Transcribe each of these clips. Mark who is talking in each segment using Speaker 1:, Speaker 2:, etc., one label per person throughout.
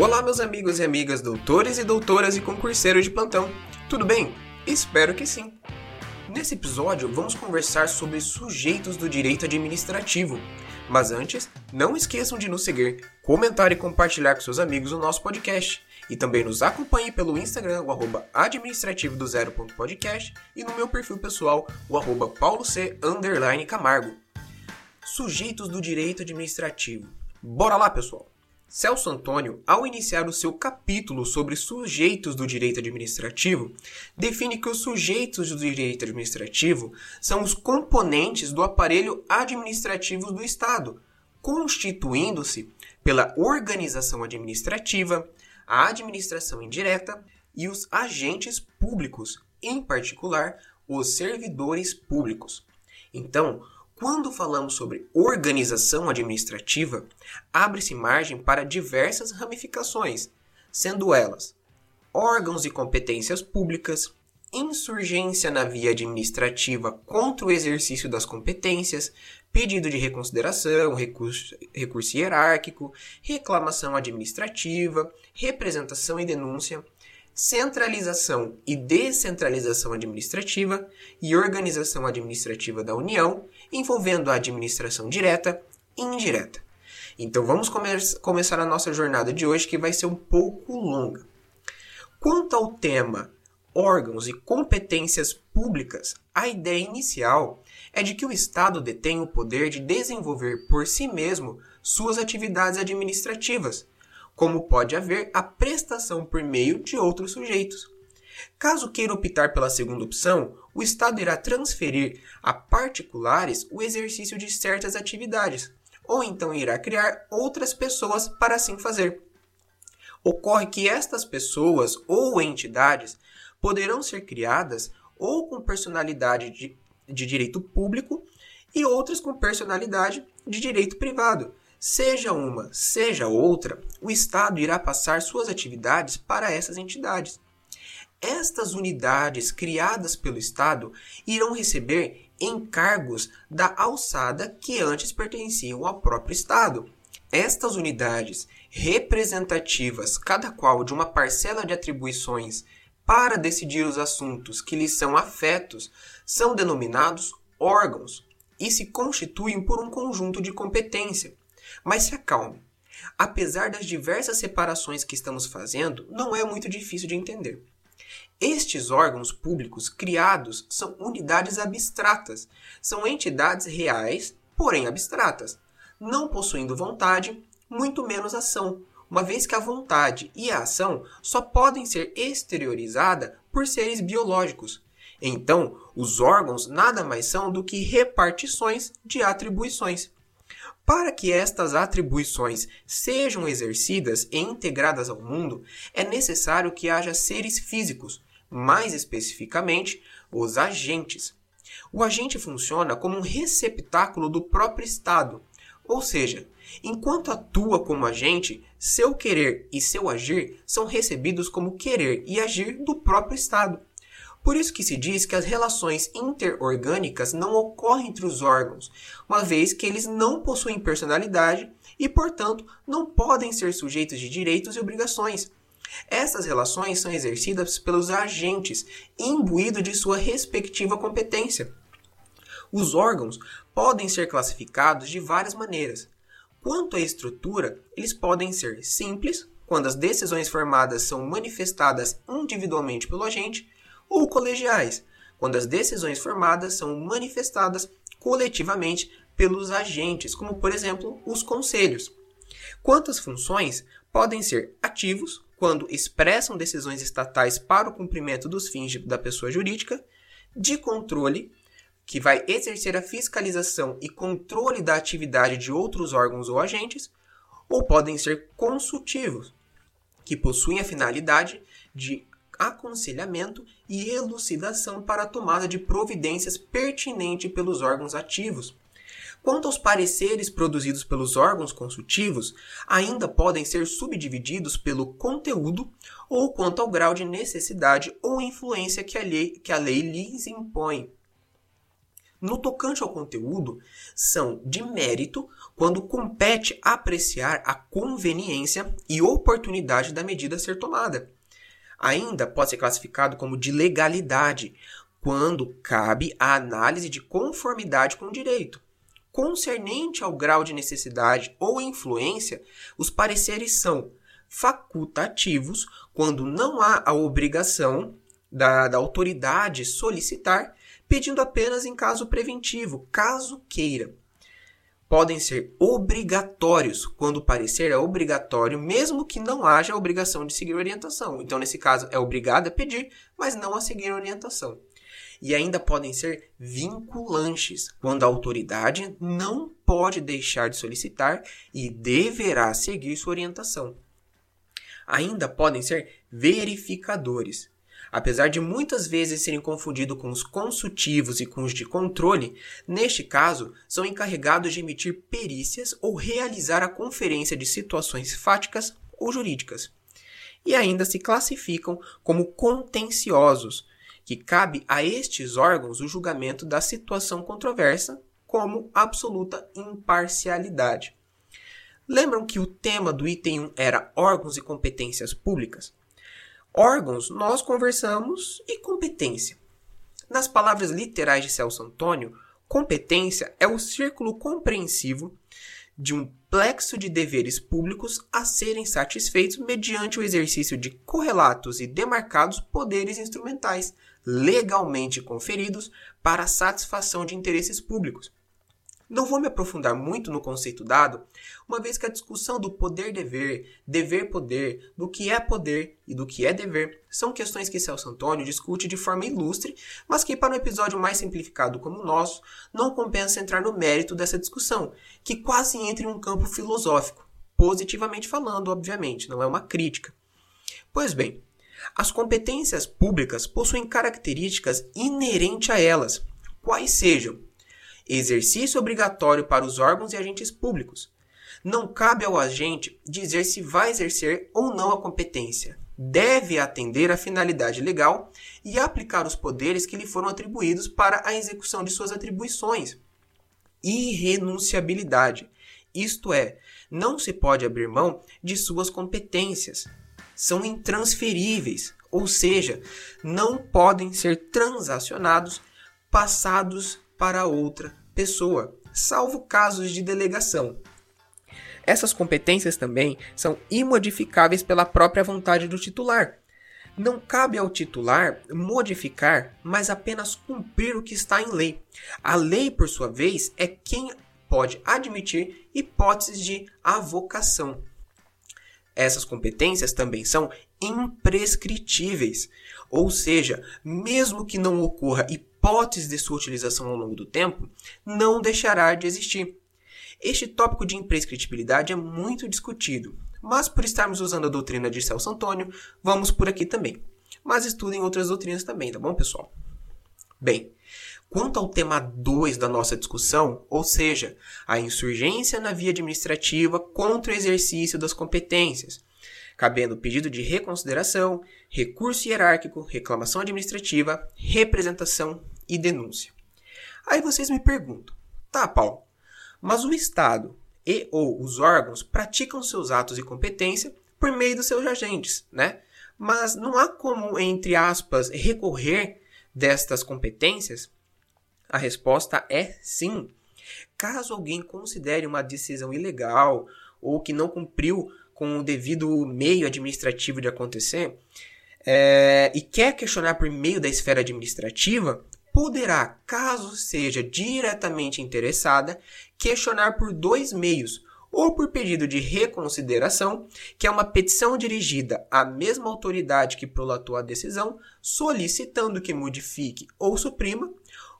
Speaker 1: Olá, meus amigos e amigas, doutores e doutoras e concurseiros de plantão. Tudo bem? Espero que sim. Nesse episódio, vamos conversar sobre sujeitos do direito administrativo. Mas antes, não esqueçam de nos seguir, comentar e compartilhar com seus amigos o nosso podcast. E também nos acompanhe pelo Instagram, o arroba administrativo do zero.podcast e no meu perfil pessoal, o arroba pauloc Camargo. Sujeitos do direito administrativo. Bora lá, pessoal! Celso Antônio, ao iniciar o seu capítulo sobre sujeitos do direito administrativo, define que os sujeitos do direito administrativo são os componentes do aparelho administrativo do Estado, constituindo-se pela organização administrativa, a administração indireta e os agentes públicos, em particular os servidores públicos. Então, quando falamos sobre organização administrativa, abre-se margem para diversas ramificações, sendo elas órgãos e competências públicas, insurgência na via administrativa contra o exercício das competências, pedido de reconsideração, recurso, recurso hierárquico, reclamação administrativa, representação e denúncia, centralização e descentralização administrativa e organização administrativa da União, envolvendo a administração direta e indireta. Então vamos come começar a nossa jornada de hoje, que vai ser um pouco longa. Quanto ao tema órgãos e competências públicas, a ideia inicial é de que o Estado detém o poder de desenvolver por si mesmo suas atividades administrativas, como pode haver a prestação por meio de outros sujeitos. Caso queira optar pela segunda opção, o Estado irá transferir a particulares o exercício de certas atividades, ou então irá criar outras pessoas para assim fazer. Ocorre que estas pessoas ou entidades poderão ser criadas ou com personalidade de, de direito público e outras com personalidade de direito privado, Seja uma, seja outra, o Estado irá passar suas atividades para essas entidades. Estas unidades criadas pelo Estado irão receber encargos da alçada que antes pertenciam ao próprio Estado. Estas unidades, representativas, cada qual de uma parcela de atribuições para decidir os assuntos que lhes são afetos, são denominados órgãos e se constituem por um conjunto de competência mas se acalme. Apesar das diversas separações que estamos fazendo, não é muito difícil de entender. Estes órgãos públicos criados são unidades abstratas, são entidades reais, porém abstratas, não possuindo vontade, muito menos ação, uma vez que a vontade e a ação só podem ser exteriorizadas por seres biológicos. Então, os órgãos nada mais são do que repartições de atribuições. Para que estas atribuições sejam exercidas e integradas ao mundo, é necessário que haja seres físicos, mais especificamente, os agentes. O agente funciona como um receptáculo do próprio Estado, ou seja, enquanto atua como agente, seu querer e seu agir são recebidos como querer e agir do próprio Estado. Por isso que se diz que as relações interorgânicas não ocorrem entre os órgãos, uma vez que eles não possuem personalidade e, portanto, não podem ser sujeitos de direitos e obrigações. Essas relações são exercidas pelos agentes, imbuídos de sua respectiva competência. Os órgãos podem ser classificados de várias maneiras. Quanto à estrutura, eles podem ser simples, quando as decisões formadas são manifestadas individualmente pelo agente, ou colegiais, quando as decisões formadas são manifestadas coletivamente pelos agentes, como por exemplo os conselhos. Quantas funções podem ser ativos quando expressam decisões estatais para o cumprimento dos fins da pessoa jurídica, de controle, que vai exercer a fiscalização e controle da atividade de outros órgãos ou agentes, ou podem ser consultivos, que possuem a finalidade de aconselhamento e elucidação para a tomada de providências pertinente pelos órgãos ativos. Quanto aos pareceres produzidos pelos órgãos consultivos, ainda podem ser subdivididos pelo conteúdo ou quanto ao grau de necessidade ou influência que a lei, que a lei lhes impõe. No tocante ao conteúdo, são de mérito quando compete apreciar a conveniência e oportunidade da medida a ser tomada. Ainda pode ser classificado como de legalidade, quando cabe a análise de conformidade com o direito. Concernente ao grau de necessidade ou influência, os pareceres são facultativos quando não há a obrigação da, da autoridade solicitar, pedindo apenas em caso preventivo, caso queira. Podem ser obrigatórios quando o parecer é obrigatório, mesmo que não haja a obrigação de seguir orientação. Então, nesse caso, é obrigado a pedir, mas não a seguir a orientação. E ainda podem ser vinculantes, quando a autoridade não pode deixar de solicitar e deverá seguir sua orientação. Ainda podem ser verificadores, Apesar de muitas vezes serem confundidos com os consultivos e com os de controle, neste caso, são encarregados de emitir perícias ou realizar a conferência de situações fáticas ou jurídicas. E ainda se classificam como contenciosos, que cabe a estes órgãos o julgamento da situação controversa como absoluta imparcialidade. Lembram que o tema do item 1 era órgãos e competências públicas? Órgãos, nós conversamos, e competência. Nas palavras literais de Celso Antônio, competência é o círculo compreensivo de um plexo de deveres públicos a serem satisfeitos mediante o exercício de correlatos e demarcados poderes instrumentais legalmente conferidos para a satisfação de interesses públicos, não vou me aprofundar muito no conceito dado, uma vez que a discussão do poder-dever, dever-poder, do que é poder e do que é dever são questões que Celso Antônio discute de forma ilustre, mas que para um episódio mais simplificado como o nosso, não compensa entrar no mérito dessa discussão, que quase entra em um campo filosófico, positivamente falando, obviamente, não é uma crítica. Pois bem, as competências públicas possuem características inerentes a elas, quais sejam exercício obrigatório para os órgãos e agentes públicos. Não cabe ao agente dizer se vai exercer ou não a competência. Deve atender à finalidade legal e aplicar os poderes que lhe foram atribuídos para a execução de suas atribuições. Irrenunciabilidade. Isto é, não se pode abrir mão de suas competências. São intransferíveis, ou seja, não podem ser transacionados, passados para outra pessoa, salvo casos de delegação. Essas competências também são imodificáveis pela própria vontade do titular. Não cabe ao titular modificar, mas apenas cumprir o que está em lei. A lei, por sua vez, é quem pode admitir hipóteses de avocação. Essas competências também são imprescritíveis, ou seja, mesmo que não ocorra hipótese de sua utilização ao longo do tempo, não deixará de existir. Este tópico de imprescritibilidade é muito discutido, mas por estarmos usando a doutrina de Celso Antônio, vamos por aqui também. Mas estudem outras doutrinas também, tá bom, pessoal? Bem, quanto ao tema 2 da nossa discussão, ou seja, a insurgência na via administrativa contra o exercício das competências, cabendo pedido de reconsideração, recurso hierárquico, reclamação administrativa, representação e denúncia. Aí vocês me perguntam, tá, Paulo, mas o Estado e ou os órgãos praticam seus atos e competência por meio dos seus agentes, né? Mas não há como, entre aspas, recorrer destas competências? A resposta é sim. Caso alguém considere uma decisão ilegal ou que não cumpriu com o devido meio administrativo de acontecer é, e quer questionar por meio da esfera administrativa, poderá, caso seja diretamente interessada, questionar por dois meios, ou por pedido de reconsideração, que é uma petição dirigida à mesma autoridade que prolatou a decisão, solicitando que modifique ou suprima,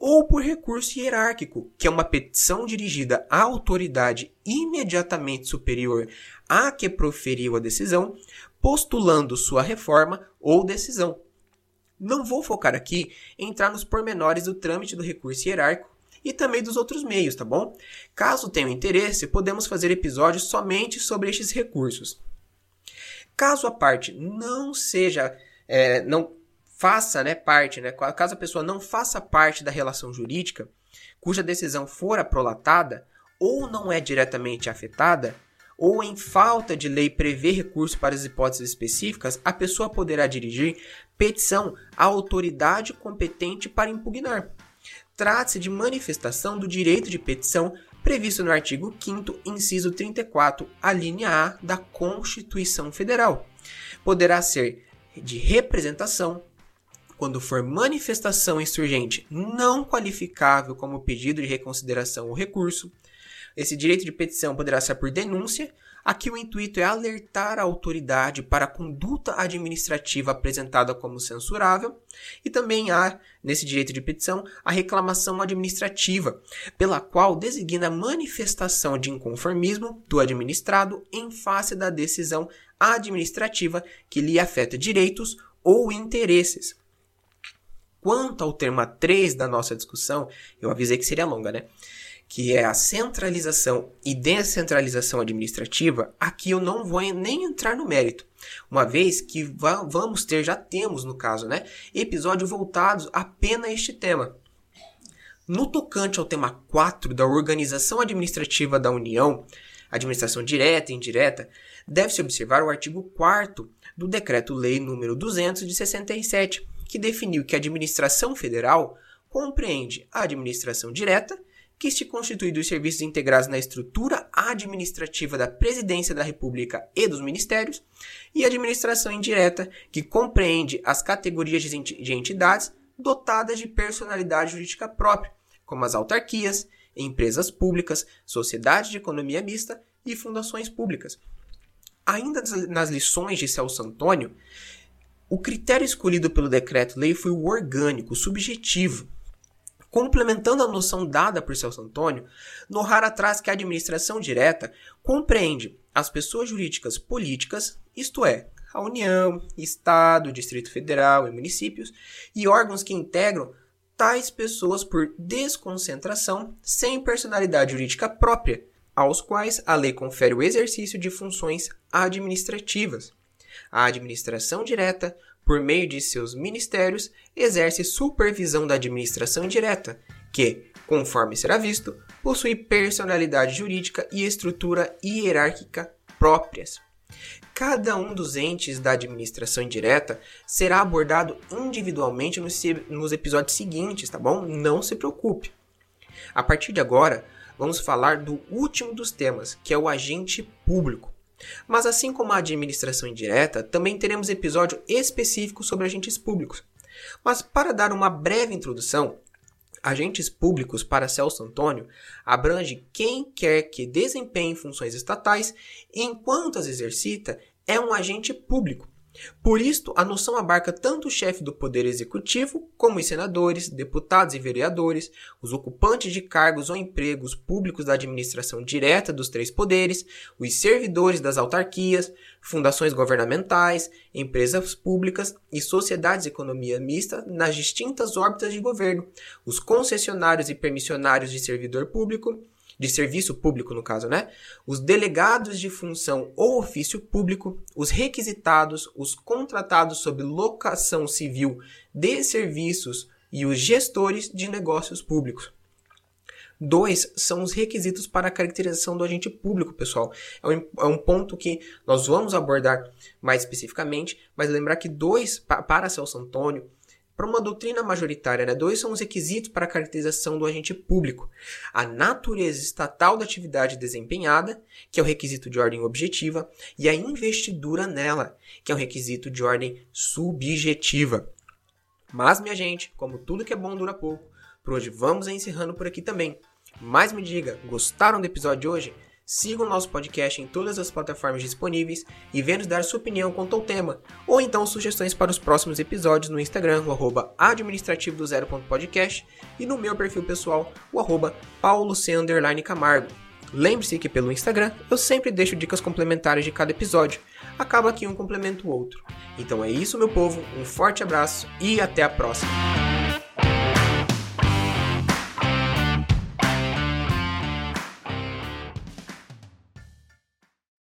Speaker 1: ou por recurso hierárquico, que é uma petição dirigida à autoridade imediatamente superior à que proferiu a decisão, postulando sua reforma ou decisão. Não vou focar aqui em entrar nos pormenores do trâmite do recurso hierárquico e também dos outros meios, tá bom? Caso tenham interesse, podemos fazer episódios somente sobre estes recursos. Caso a parte não seja, é, não faça né, parte, né, caso a pessoa não faça parte da relação jurídica, cuja decisão for aprolatada, ou não é diretamente afetada, ou em falta de lei prever recurso para as hipóteses específicas, a pessoa poderá dirigir petição à autoridade competente para impugnar. Trata-se de manifestação do direito de petição previsto no artigo 5 inciso 34, a linha A da Constituição Federal. Poderá ser de representação, quando for manifestação insurgente não qualificável como pedido de reconsideração ou recurso. Esse direito de petição poderá ser por denúncia. Aqui o intuito é alertar a autoridade para a conduta administrativa apresentada como censurável, e também há, nesse direito de petição, a reclamação administrativa, pela qual designa a manifestação de inconformismo do administrado em face da decisão administrativa que lhe afeta direitos ou interesses. Quanto ao tema 3 da nossa discussão, eu avisei que seria longa, né? Que é a centralização e descentralização administrativa, aqui eu não vou nem entrar no mérito, uma vez que vamos ter, já temos no caso, né, episódios voltados apenas a este tema. No tocante ao tema 4 da organização administrativa da União, administração direta e indireta, deve-se observar o artigo 4 do Decreto-Lei nº 200 de 67, que definiu que a administração federal compreende a administração direta, que se constitui dos serviços integrados na estrutura administrativa da Presidência da República e dos ministérios, e administração indireta, que compreende as categorias de entidades dotadas de personalidade jurídica própria, como as autarquias, empresas públicas, sociedades de economia mista e fundações públicas. Ainda nas lições de Celso Antônio, o critério escolhido pelo decreto-lei foi o orgânico, subjetivo. Complementando a noção dada por Celso Antônio, Nohara traz que a administração direta compreende as pessoas jurídicas políticas, isto é, a União, Estado, Distrito Federal e municípios, e órgãos que integram tais pessoas por desconcentração sem personalidade jurídica própria, aos quais a lei confere o exercício de funções administrativas. A administração direta, por meio de seus ministérios, exerce supervisão da administração indireta, que, conforme será visto, possui personalidade jurídica e estrutura hierárquica próprias. Cada um dos entes da administração indireta será abordado individualmente nos, episódios seguintes, tá bom? Não se preocupe. A partir de agora, vamos falar do último dos temas, que é o agente público. Mas assim como a administração indireta, também teremos episódio específico sobre agentes públicos. Mas para dar uma breve introdução, agentes públicos para Celso Antônio abrange quem quer que desempenhe funções estatais enquanto as exercita é um agente público. Por isto, a noção abarca tanto o chefe do Poder Executivo, como os senadores, deputados e vereadores, os ocupantes de cargos ou empregos públicos da administração direta dos três poderes, os servidores das autarquias, fundações governamentais, empresas públicas e sociedades de economia mista nas distintas órbitas de governo, os concessionários e permissionários de servidor público, de serviço público, no caso, né? Os delegados de função ou ofício público, os requisitados, os contratados sob locação civil de serviços e os gestores de negócios públicos. Dois são os requisitos para a caracterização do agente público, pessoal. É um, é um ponto que nós vamos abordar mais especificamente, mas lembrar que dois, para Celso Antônio, para uma doutrina majoritária, né, dois são os requisitos para a caracterização do agente público: a natureza estatal da atividade desempenhada, que é o requisito de ordem objetiva, e a investidura nela, que é o requisito de ordem subjetiva. Mas, minha gente, como tudo que é bom dura pouco, por hoje vamos encerrando por aqui também. Mas me diga, gostaram do episódio de hoje? Siga o nosso podcast em todas as plataformas disponíveis e venha nos dar sua opinião quanto ao tema, ou então sugestões para os próximos episódios no Instagram, o administrativo do zero podcast, e no meu perfil pessoal, o arroba. Lembre-se que pelo Instagram eu sempre deixo dicas complementares de cada episódio. Acaba aqui um complemento o outro. Então é isso, meu povo, um forte abraço e até a próxima!